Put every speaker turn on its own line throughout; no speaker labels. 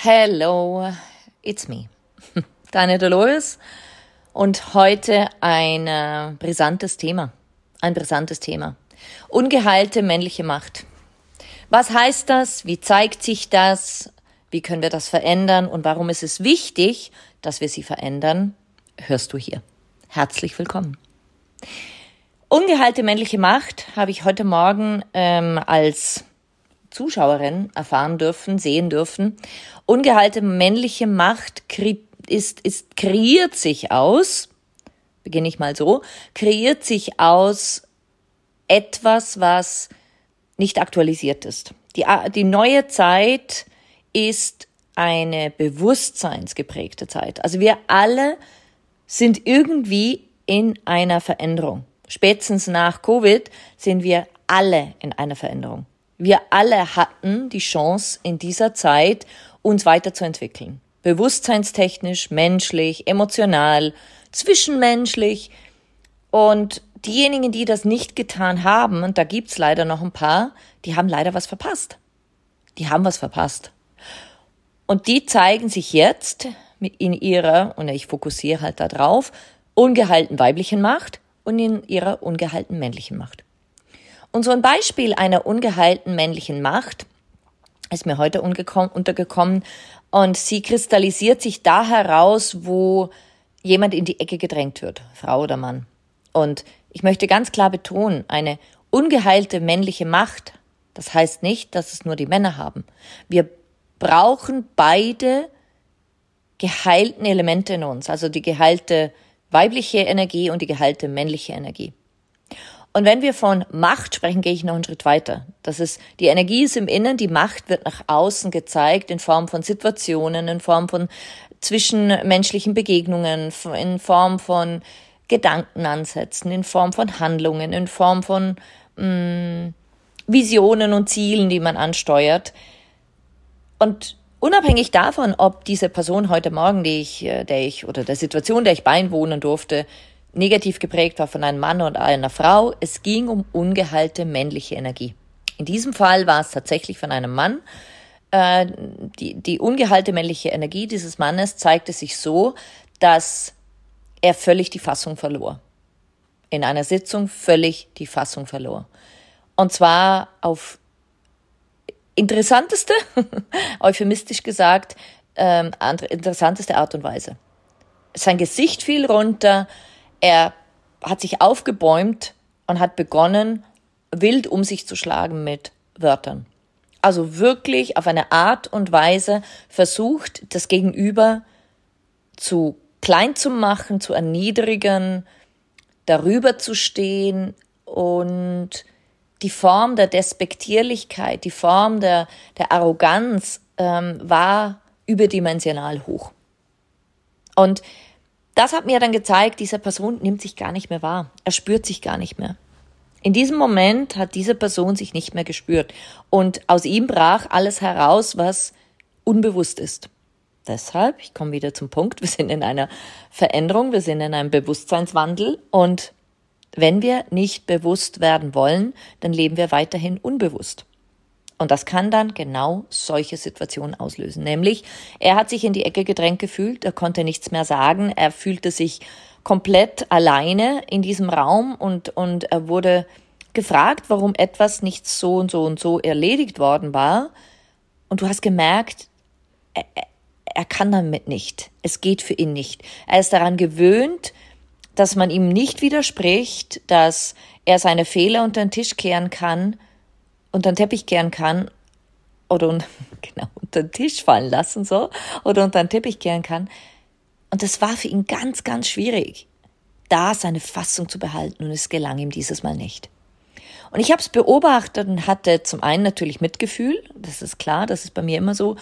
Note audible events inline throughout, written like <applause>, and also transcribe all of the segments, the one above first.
Hello, it's me, <laughs> deine Dolores. Und heute ein äh, brisantes Thema. Ein brisantes Thema. Ungeheilte männliche Macht. Was heißt das? Wie zeigt sich das? Wie können wir das verändern? Und warum ist es wichtig, dass wir sie verändern? Hörst du hier. Herzlich willkommen. Ungeheilte männliche Macht habe ich heute Morgen ähm, als Zuschauerin erfahren dürfen, sehen dürfen. Ungeheilte männliche Macht ist, ist, kreiert sich aus, beginne ich mal so, kreiert sich aus etwas, was nicht aktualisiert ist. Die, die neue Zeit ist eine bewusstseinsgeprägte Zeit. Also wir alle sind irgendwie in einer Veränderung. Spätestens nach Covid sind wir alle in einer Veränderung. Wir alle hatten die Chance in dieser Zeit, uns weiterzuentwickeln. Bewusstseinstechnisch, menschlich, emotional, zwischenmenschlich. Und diejenigen, die das nicht getan haben, und da gibt's leider noch ein paar, die haben leider was verpasst. Die haben was verpasst. Und die zeigen sich jetzt in ihrer, und ich fokussiere halt da drauf, ungehalten weiblichen Macht und in ihrer ungehalten männlichen Macht. Und so ein Beispiel einer ungeheilten männlichen Macht ist mir heute untergekommen und sie kristallisiert sich da heraus, wo jemand in die Ecke gedrängt wird, Frau oder Mann. Und ich möchte ganz klar betonen, eine ungeheilte männliche Macht, das heißt nicht, dass es nur die Männer haben. Wir brauchen beide geheilten Elemente in uns, also die geheilte weibliche Energie und die geheilte männliche Energie. Und wenn wir von Macht sprechen, gehe ich noch einen Schritt weiter. Das ist, die Energie ist im Innen, die Macht wird nach außen gezeigt in Form von Situationen, in Form von zwischenmenschlichen Begegnungen, in Form von Gedankenansätzen, in Form von Handlungen, in Form von mh, mm, Visionen und Zielen, die man ansteuert. Und unabhängig davon, ob diese Person heute Morgen, die ich, äh, der ich oder der Situation, der ich beiwohnen durfte, negativ geprägt war von einem Mann oder einer Frau. Es ging um ungeheilte männliche Energie. In diesem Fall war es tatsächlich von einem Mann. Äh, die, die ungeheilte männliche Energie dieses Mannes zeigte sich so, dass er völlig die Fassung verlor. In einer Sitzung völlig die Fassung verlor. Und zwar auf interessanteste, <laughs> euphemistisch gesagt, ähm, interessanteste Art und Weise. Sein Gesicht fiel runter, er hat sich aufgebäumt und hat begonnen, wild um sich zu schlagen mit Wörtern. Also wirklich auf eine Art und Weise versucht, das Gegenüber zu klein zu machen, zu erniedrigen, darüber zu stehen und die Form der Despektierlichkeit, die Form der, der Arroganz ähm, war überdimensional hoch. Und das hat mir dann gezeigt, diese Person nimmt sich gar nicht mehr wahr. Er spürt sich gar nicht mehr. In diesem Moment hat diese Person sich nicht mehr gespürt. Und aus ihm brach alles heraus, was unbewusst ist. Deshalb, ich komme wieder zum Punkt, wir sind in einer Veränderung, wir sind in einem Bewusstseinswandel und wenn wir nicht bewusst werden wollen, dann leben wir weiterhin unbewusst. Und das kann dann genau solche Situationen auslösen. Nämlich, er hat sich in die Ecke gedrängt gefühlt, er konnte nichts mehr sagen, er fühlte sich komplett alleine in diesem Raum und, und er wurde gefragt, warum etwas nicht so und so und so erledigt worden war. Und du hast gemerkt, er, er kann damit nicht. Es geht für ihn nicht. Er ist daran gewöhnt, dass man ihm nicht widerspricht, dass er seine Fehler unter den Tisch kehren kann, unter den Teppich kehren kann oder <laughs> genau, unter den Tisch fallen lassen so oder unter den Teppich kehren kann. Und das war für ihn ganz, ganz schwierig, da seine Fassung zu behalten und es gelang ihm dieses Mal nicht. Und ich habe es beobachtet und hatte zum einen natürlich Mitgefühl, das ist klar, das ist bei mir immer so,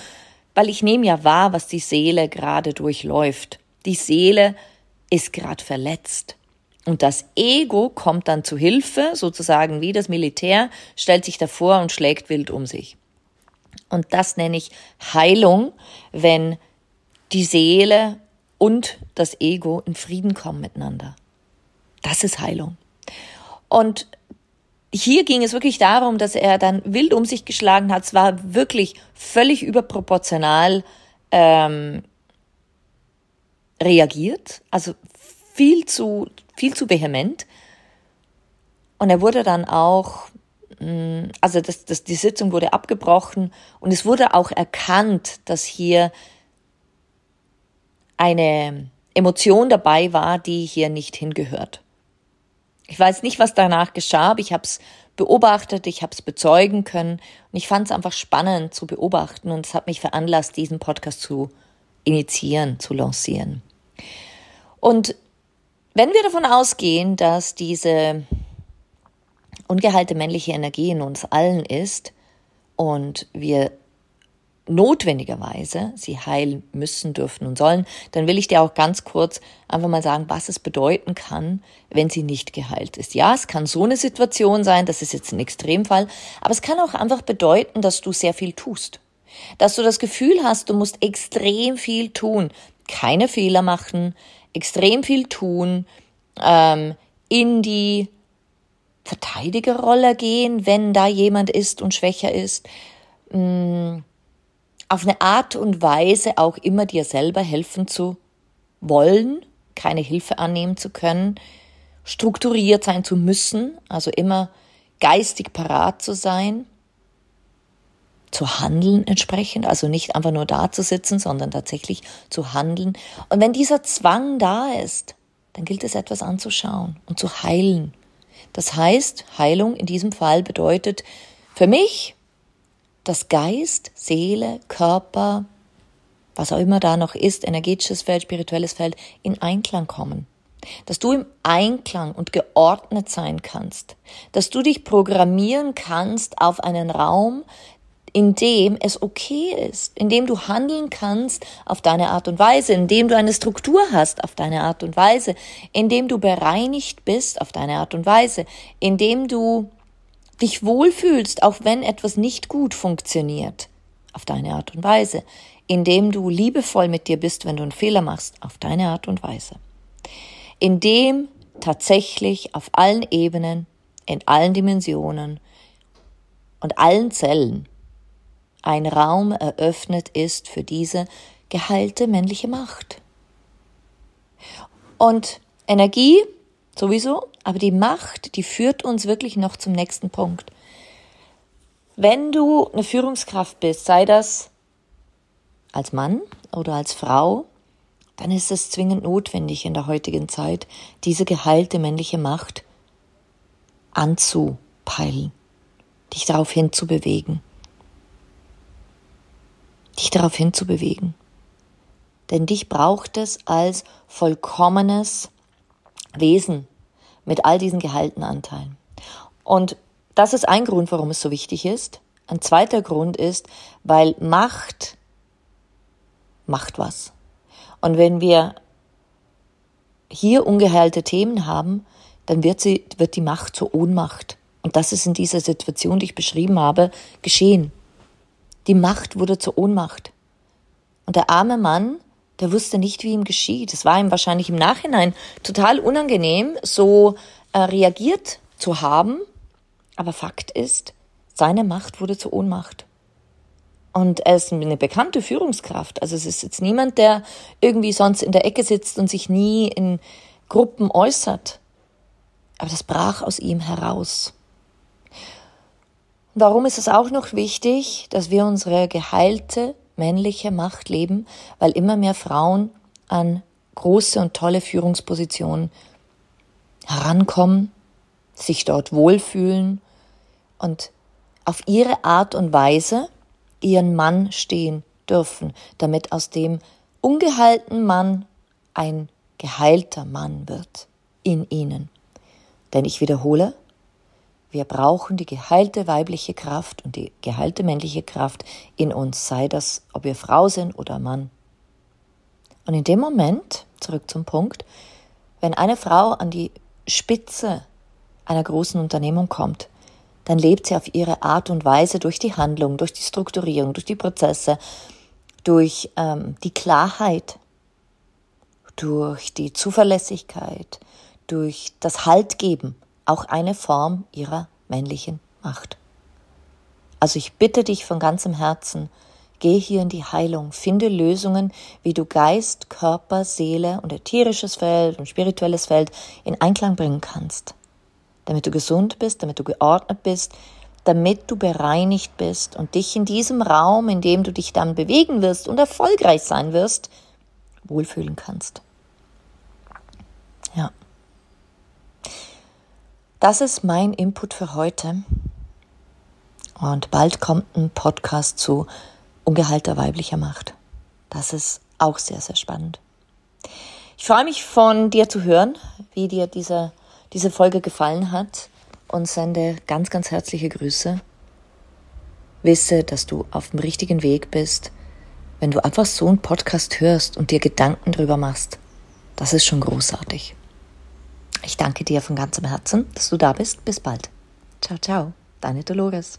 weil ich nehme ja wahr, was die Seele gerade durchläuft. Die Seele ist gerade verletzt. Und das Ego kommt dann zu Hilfe, sozusagen wie das Militär, stellt sich davor und schlägt wild um sich. Und das nenne ich Heilung, wenn die Seele und das Ego in Frieden kommen miteinander. Das ist Heilung. Und hier ging es wirklich darum, dass er dann wild um sich geschlagen hat. Es war wirklich völlig überproportional ähm, reagiert, also viel zu, viel zu vehement. Und er wurde dann auch, mm, also das, das, die Sitzung wurde abgebrochen und es wurde auch erkannt, dass hier eine Emotion dabei war, die hier nicht hingehört. Ich weiß nicht, was danach geschah, aber ich habe es beobachtet, ich habe es bezeugen können und ich fand es einfach spannend zu beobachten und es hat mich veranlasst, diesen Podcast zu initiieren, zu lancieren. Und wenn wir davon ausgehen, dass diese ungeheilte männliche Energie in uns allen ist und wir notwendigerweise sie heilen müssen, dürfen und sollen, dann will ich dir auch ganz kurz einfach mal sagen, was es bedeuten kann, wenn sie nicht geheilt ist. Ja, es kann so eine Situation sein, das ist jetzt ein Extremfall, aber es kann auch einfach bedeuten, dass du sehr viel tust. Dass du das Gefühl hast, du musst extrem viel tun, keine Fehler machen, extrem viel tun, ähm, in die Verteidigerrolle gehen, wenn da jemand ist und schwächer ist. Mh, mm, auf eine Art und Weise auch immer dir selber helfen zu wollen, keine Hilfe annehmen zu können, strukturiert sein zu müssen, also immer geistig parat zu sein, zu handeln entsprechend, also nicht einfach nur da zu sitzen, sondern tatsächlich zu handeln. Und wenn dieser Zwang da ist, dann gilt es etwas anzuschauen und zu heilen. Das heißt, Heilung in diesem Fall bedeutet für mich dass Geist, Seele, Körper, was auch immer da noch ist, energetisches Feld, spirituelles Feld, in Einklang kommen. Dass du im Einklang und geordnet sein kannst. Dass du dich programmieren kannst auf einen Raum, in dem es okay ist, in dem du handeln kannst auf deine Art und Weise, in dem du eine Struktur hast auf deine Art und Weise, in dem du bereinigt bist auf deine Art und Weise, in dem du dich wohlfühlst, auch wenn etwas nicht gut funktioniert, auf deine Art und Weise, indem du liebevoll mit dir bist, wenn du einen Fehler machst, auf deine Art und Weise, indem tatsächlich auf allen Ebenen, in allen Dimensionen und allen Zellen ein Raum eröffnet ist für diese geheilte männliche Macht. Und Energie sowieso, aber die Macht, die führt uns wirklich noch zum nächsten Punkt. Wenn du eine Führungskraft bist, sei das als Mann oder als Frau, dann ist es zwingend notwendig in der heutigen Zeit, diese geheilte männliche Macht anzupeilen, dich darauf hinzubewegen. Dich darauf hinzubewegen. Denn dich braucht es als vollkommenes Wesen mit all diesen gehaltenen Anteilen. Und das ist ein Grund, warum es so wichtig ist. Ein zweiter Grund ist, weil Macht macht was. Und wenn wir hier ungeheilte Themen haben, dann wird sie, wird die Macht zur Ohnmacht. Und das ist in dieser Situation, die ich beschrieben habe, geschehen. Die Macht wurde zur Ohnmacht. Und der arme Mann der wusste nicht, wie ihm geschieht. Es war ihm wahrscheinlich im Nachhinein total unangenehm, so äh, reagiert zu haben. Aber Fakt ist, seine Macht wurde zur Ohnmacht. Und er ist eine bekannte Führungskraft. Also es ist jetzt niemand, der irgendwie sonst in der Ecke sitzt und sich nie in Gruppen äußert. Aber das brach aus ihm heraus. Darum ist es auch noch wichtig, dass wir unsere geheilte männliche Macht leben, weil immer mehr Frauen an große und tolle Führungspositionen herankommen, sich dort wohlfühlen und auf ihre Art und Weise ihren Mann stehen dürfen, damit aus dem ungeheilten Mann ein geheilter Mann wird in ihnen. Denn ich wiederhole, wir brauchen die geheilte weibliche Kraft und die geheilte männliche Kraft in uns, sei das, ob wir Frau sind oder Mann. Und in dem Moment, zurück zum Punkt, wenn eine Frau an die Spitze einer großen Unternehmung kommt, dann lebt sie auf ihre Art und Weise durch die Handlung, durch die Strukturierung, durch die Prozesse, durch ähm, die Klarheit, durch die Zuverlässigkeit, durch das Haltgeben, auch eine Form ihrer männlichen Macht. Also ich bitte dich von ganzem Herzen, geh hier in die Heilung, finde Lösungen, wie du Geist, Körper, Seele und ätherisches Feld und spirituelles Feld in Einklang bringen kannst damit du gesund bist, damit du geordnet bist, damit du bereinigt bist und dich in diesem Raum, in dem du dich dann bewegen wirst und erfolgreich sein wirst, wohlfühlen kannst. Ja. Das ist mein Input für heute. Und bald kommt ein Podcast zu ungeheilter weiblicher Macht. Das ist auch sehr, sehr spannend. Ich freue mich von dir zu hören, wie dir dieser diese Folge gefallen hat und sende ganz, ganz herzliche Grüße. Wisse, dass du auf dem richtigen Weg bist, wenn du einfach so einen Podcast hörst und dir Gedanken drüber machst. Das ist schon großartig. Ich danke dir von ganzem Herzen, dass du da bist. Bis bald. Ciao, ciao. Deine Dolores.